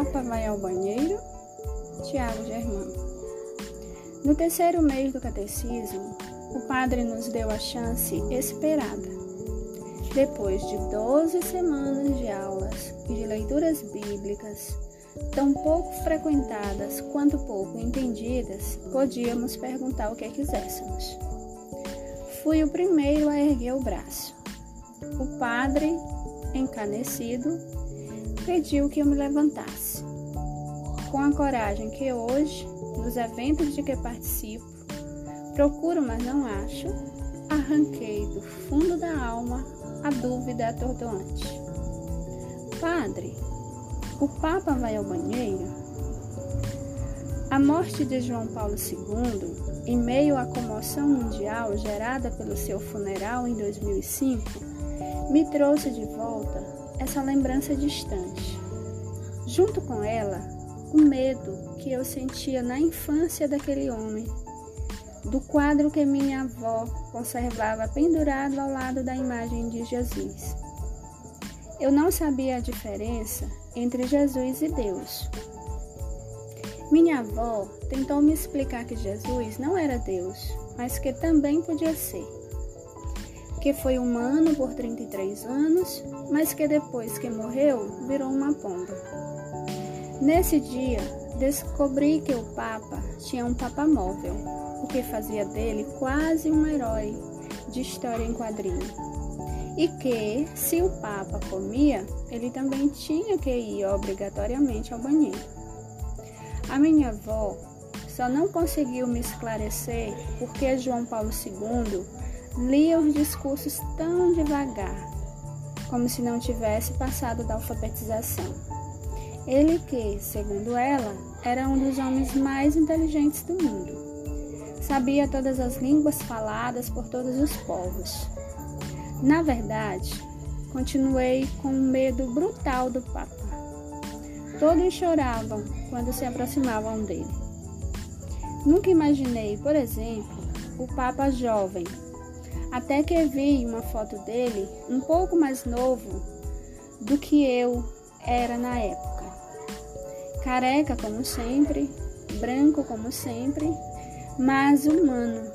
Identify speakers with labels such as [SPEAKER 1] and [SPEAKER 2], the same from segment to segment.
[SPEAKER 1] Papa vai ao banheiro? Tiago Germano. No terceiro mês do catecismo, o padre nos deu a chance esperada. Depois de 12 semanas de aulas e de leituras bíblicas, tão pouco frequentadas quanto pouco entendidas, podíamos perguntar o que quiséssemos. Fui o primeiro a erguer o braço. O padre, encanecido, pediu que eu me levantasse. Com a coragem que hoje, nos eventos de que participo, procuro, mas não acho, arranquei do fundo da alma a dúvida atordoante. Padre, o Papa vai ao banheiro? A morte de João Paulo II, em meio à comoção mundial gerada pelo seu funeral em 2005, me trouxe de volta essa lembrança distante. Junto com ela, o medo que eu sentia na infância daquele homem, do quadro que minha avó conservava pendurado ao lado da imagem de Jesus. Eu não sabia a diferença entre Jesus e Deus. Minha avó tentou me explicar que Jesus não era Deus, mas que também podia ser. Que foi humano por 33 anos, mas que depois que morreu virou uma pomba. Nesse dia, descobri que o Papa tinha um Papa móvel, o que fazia dele quase um herói de história em quadrinho e que, se o Papa comia, ele também tinha que ir obrigatoriamente ao banheiro. A minha avó só não conseguiu me esclarecer porque João Paulo II lia os discursos tão devagar, como se não tivesse passado da alfabetização. Ele que, segundo ela, era um dos homens mais inteligentes do mundo. Sabia todas as línguas faladas por todos os povos na verdade, continuei com um medo brutal do Papa. Todos choravam quando se aproximavam dele. Nunca imaginei, por exemplo, o Papa jovem, até que vi uma foto dele um pouco mais novo do que eu era na época. Careca como sempre, branco como sempre, mas humano,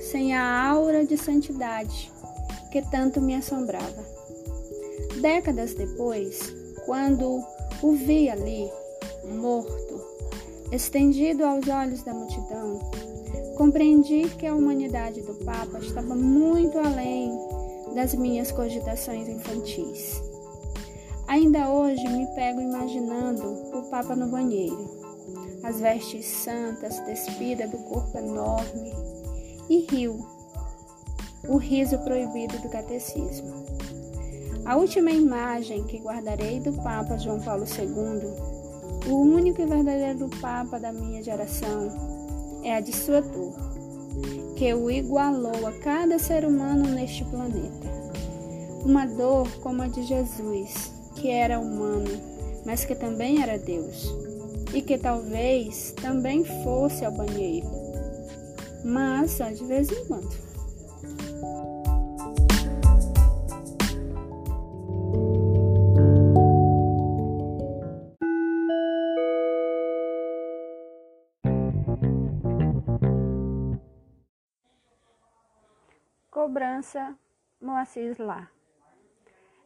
[SPEAKER 1] sem a aura de santidade que tanto me assombrava. Décadas depois, quando o vi ali, morto, estendido aos olhos da multidão, compreendi que a humanidade do Papa estava muito além das minhas cogitações infantis. Ainda hoje me pego imaginando o Papa no banheiro, as vestes santas despida do corpo enorme, e rio o riso proibido do catecismo. A última imagem que guardarei do Papa João Paulo II, o único e verdadeiro Papa da minha geração, é a de sua dor, que o igualou a cada ser humano neste planeta. Uma dor como a de Jesus, que era humano, mas que também era Deus, e que talvez também fosse ao banheiro, mas só de vez em quando. Cobrança Moacir lá.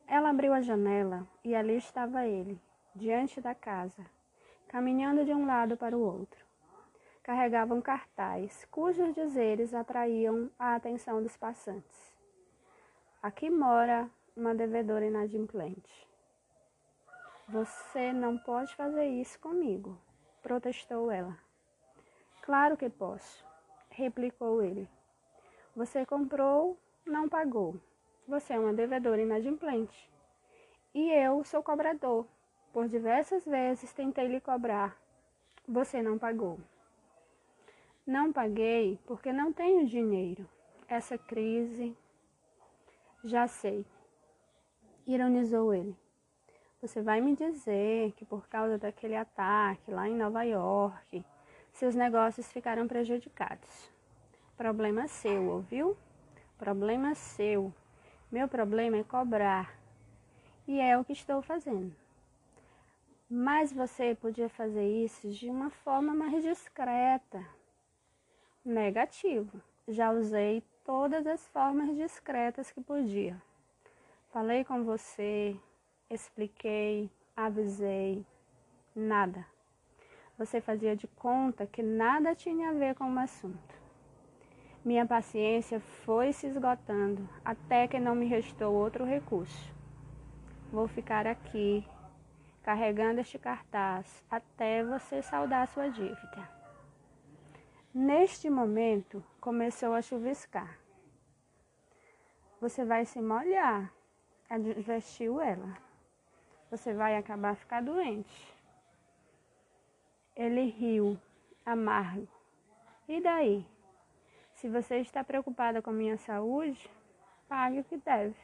[SPEAKER 1] Ela abriu a janela e ali estava ele, diante da casa, caminhando de um lado para o outro. Carregava um cartaz cujos dizeres atraíam a atenção dos passantes. Aqui mora uma devedora inadimplente. Você não pode fazer isso comigo, protestou ela. Claro que posso, replicou ele. Você comprou, não pagou. Você é uma devedora inadimplente. E eu sou cobrador. Por diversas vezes tentei lhe cobrar. Você não pagou. Não paguei porque não tenho dinheiro. Essa crise. Já sei. Ironizou ele. Você vai me dizer que por causa daquele ataque lá em Nova York, seus negócios ficaram prejudicados. Problema seu, ouviu? Problema seu. Meu problema é cobrar. E é o que estou fazendo. Mas você podia fazer isso de uma forma mais discreta. Negativo. Já usei todas as formas discretas que podia. Falei com você, expliquei, avisei, nada. Você fazia de conta que nada tinha a ver com o assunto. Minha paciência foi se esgotando até que não me restou outro recurso. Vou ficar aqui carregando este cartaz até você saldar sua dívida. Neste momento começou a chuviscar. Você vai se molhar, advertiu ela. Você vai acabar ficar doente. Ele riu, amargo. E daí? Se você está preocupada com minha saúde, pague o que deve.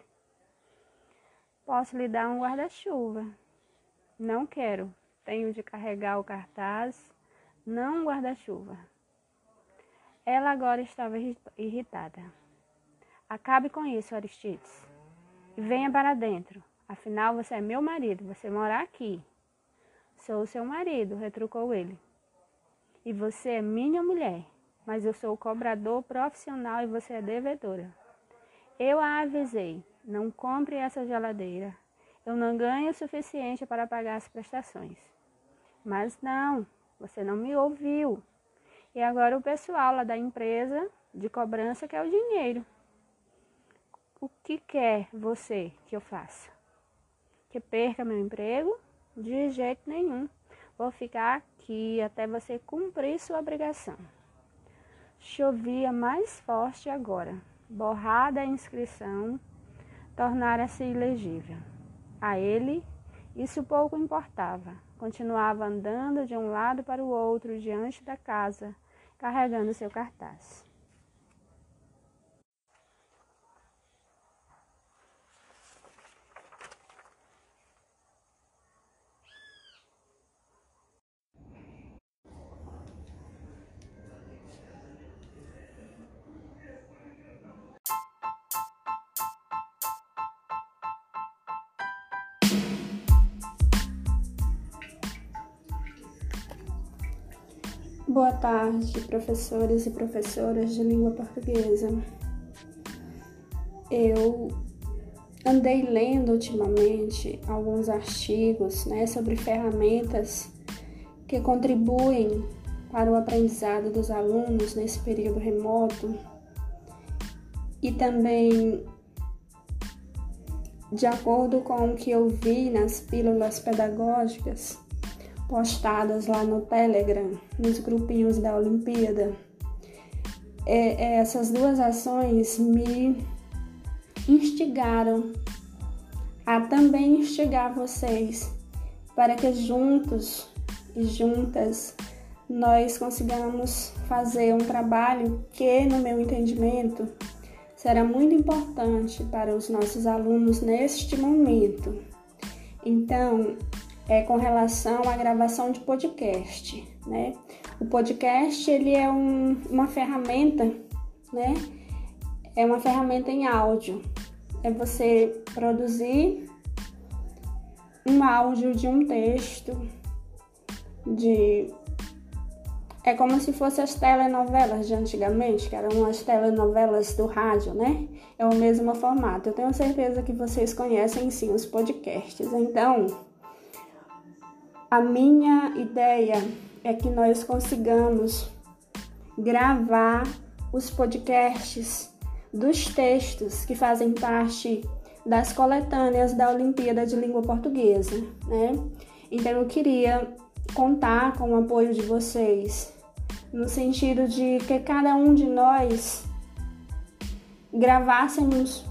[SPEAKER 1] Posso lhe dar um guarda-chuva. Não quero. Tenho de carregar o cartaz, não guarda-chuva. Ela agora estava irritada. Acabe com isso, Aristides. E venha para dentro. Afinal, você é meu marido, você mora aqui. Sou seu marido, retrucou ele. E você é minha mulher, mas eu sou cobrador profissional e você é devedora. Eu a avisei, não compre essa geladeira. Eu não ganho o suficiente para pagar as prestações. Mas não, você não me ouviu. E agora o pessoal lá da empresa de cobrança quer o dinheiro. O que quer você que eu faça? Que perca meu emprego? De jeito nenhum. Vou ficar aqui até você cumprir sua obrigação. Chovia mais forte agora. Borrada a inscrição, tornara-se ilegível. A ele, isso pouco importava. Continuava andando de um lado para o outro diante da casa, carregando seu cartaz. Boa tarde, professores e professoras de língua portuguesa. Eu andei lendo ultimamente alguns artigos né, sobre ferramentas que contribuem para o aprendizado dos alunos nesse período remoto e também de acordo com o que eu vi nas pílulas pedagógicas postadas lá no Telegram, nos grupinhos da Olimpíada. É, é, essas duas ações me instigaram a também instigar vocês para que juntos e juntas nós consigamos fazer um trabalho que, no meu entendimento, será muito importante para os nossos alunos neste momento. Então, é, com relação à gravação de podcast, né? O podcast ele é um, uma ferramenta, né? É uma ferramenta em áudio. É você produzir um áudio de um texto, de é como se fossem as telenovelas de antigamente, que eram as telenovelas do rádio, né? É o mesmo formato. Eu tenho certeza que vocês conhecem sim os podcasts. Então, a minha ideia é que nós consigamos gravar os podcasts dos textos que fazem parte das coletâneas da Olimpíada de Língua Portuguesa, né? Então eu queria contar com o apoio de vocês, no sentido de que cada um de nós gravássemos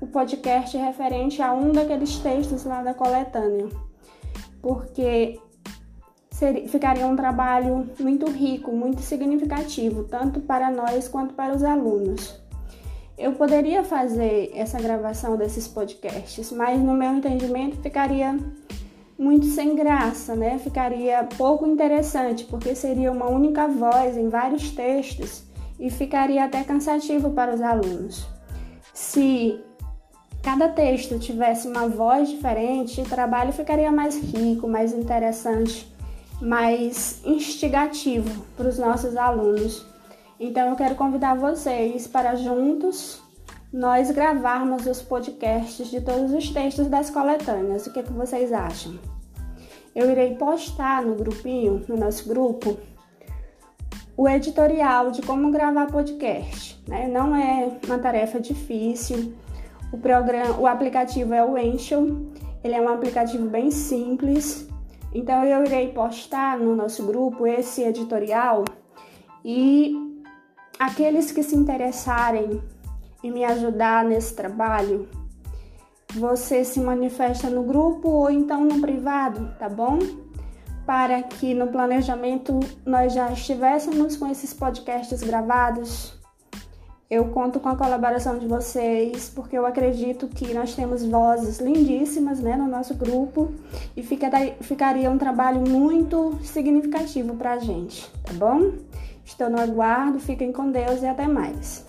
[SPEAKER 1] o podcast referente a um daqueles textos lá da coletânea porque seria, ficaria um trabalho muito rico, muito significativo, tanto para nós quanto para os alunos. Eu poderia fazer essa gravação desses podcasts, mas no meu entendimento ficaria muito sem graça, né? Ficaria pouco interessante, porque seria uma única voz em vários textos e ficaria até cansativo para os alunos. Se cada texto tivesse uma voz diferente, o trabalho ficaria mais rico, mais interessante, mais instigativo para os nossos alunos. Então eu quero convidar vocês para juntos nós gravarmos os podcasts de todos os textos das coletâneas. O que, é que vocês acham? Eu irei postar no grupinho, no nosso grupo, o editorial de como gravar podcast. Né? Não é uma tarefa difícil. O programa, o aplicativo é o Anchor. Ele é um aplicativo bem simples. Então eu irei postar no nosso grupo esse editorial e aqueles que se interessarem em me ajudar nesse trabalho, você se manifesta no grupo ou então no privado, tá bom? Para que no planejamento nós já estivéssemos com esses podcasts gravados. Eu conto com a colaboração de vocês, porque eu acredito que nós temos vozes lindíssimas né, no nosso grupo e ficaria um trabalho muito significativo para a gente, tá bom? Estou no aguardo, fiquem com Deus e até mais.